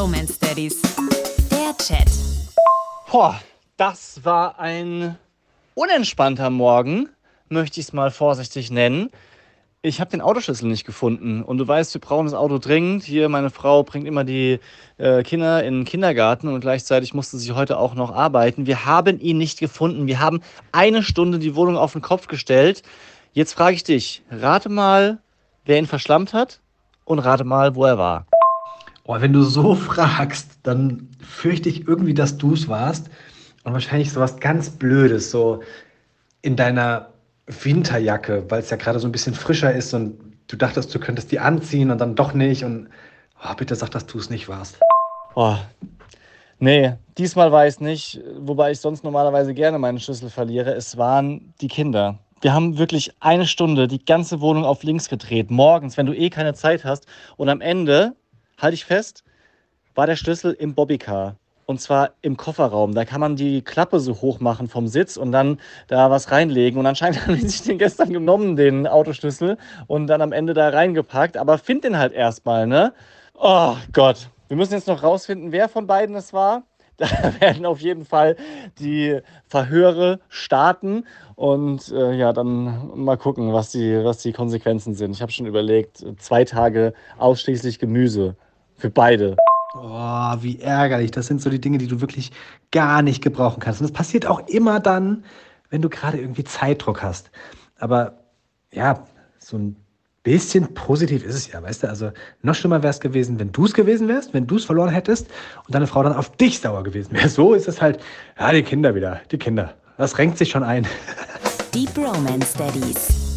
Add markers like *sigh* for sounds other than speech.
Bromance Daddies. Der Chat. Boah, das war ein unentspannter Morgen, möchte ich es mal vorsichtig nennen. Ich habe den Autoschlüssel nicht gefunden und du weißt, wir brauchen das Auto dringend. Hier, meine Frau bringt immer die äh, Kinder in den Kindergarten und gleichzeitig musste sie heute auch noch arbeiten. Wir haben ihn nicht gefunden. Wir haben eine Stunde die Wohnung auf den Kopf gestellt. Jetzt frage ich dich, rate mal, wer ihn verschlammt hat und rate mal, wo er war. Oh, wenn du so *laughs* fragst, dann fürchte ich irgendwie, dass du es warst und wahrscheinlich sowas ganz Blödes, so in deiner Winterjacke, weil es ja gerade so ein bisschen frischer ist und du dachtest, du könntest die anziehen und dann doch nicht. Und oh, bitte sag, dass du es nicht warst. Oh, nee, diesmal war ich nicht, wobei ich sonst normalerweise gerne meine Schlüssel verliere. Es waren die Kinder. Wir haben wirklich eine Stunde die ganze Wohnung auf links gedreht, morgens, wenn du eh keine Zeit hast. Und am Ende, halte ich fest, war der Schlüssel im Bobbycar. Und zwar im Kofferraum. Da kann man die Klappe so hoch machen vom Sitz und dann da was reinlegen. Und anscheinend *laughs* haben die sich den gestern genommen, den Autoschlüssel, und dann am Ende da reingepackt. Aber find den halt erstmal, ne? Oh Gott. Wir müssen jetzt noch rausfinden, wer von beiden es war. *laughs* Da werden auf jeden Fall die Verhöre starten und äh, ja, dann mal gucken, was die, was die Konsequenzen sind. Ich habe schon überlegt, zwei Tage ausschließlich Gemüse für beide. Oh, wie ärgerlich. Das sind so die Dinge, die du wirklich gar nicht gebrauchen kannst. Und das passiert auch immer dann, wenn du gerade irgendwie Zeitdruck hast. Aber ja, so ein bisschen positiv ist es ja, weißt du? Also noch schlimmer wäre es gewesen, wenn du es gewesen wärst, wenn du es verloren hättest und deine Frau dann auf dich sauer gewesen wäre. So ist es halt, ja, die Kinder wieder, die Kinder. Das renkt sich schon ein. Die Bromance Daddies.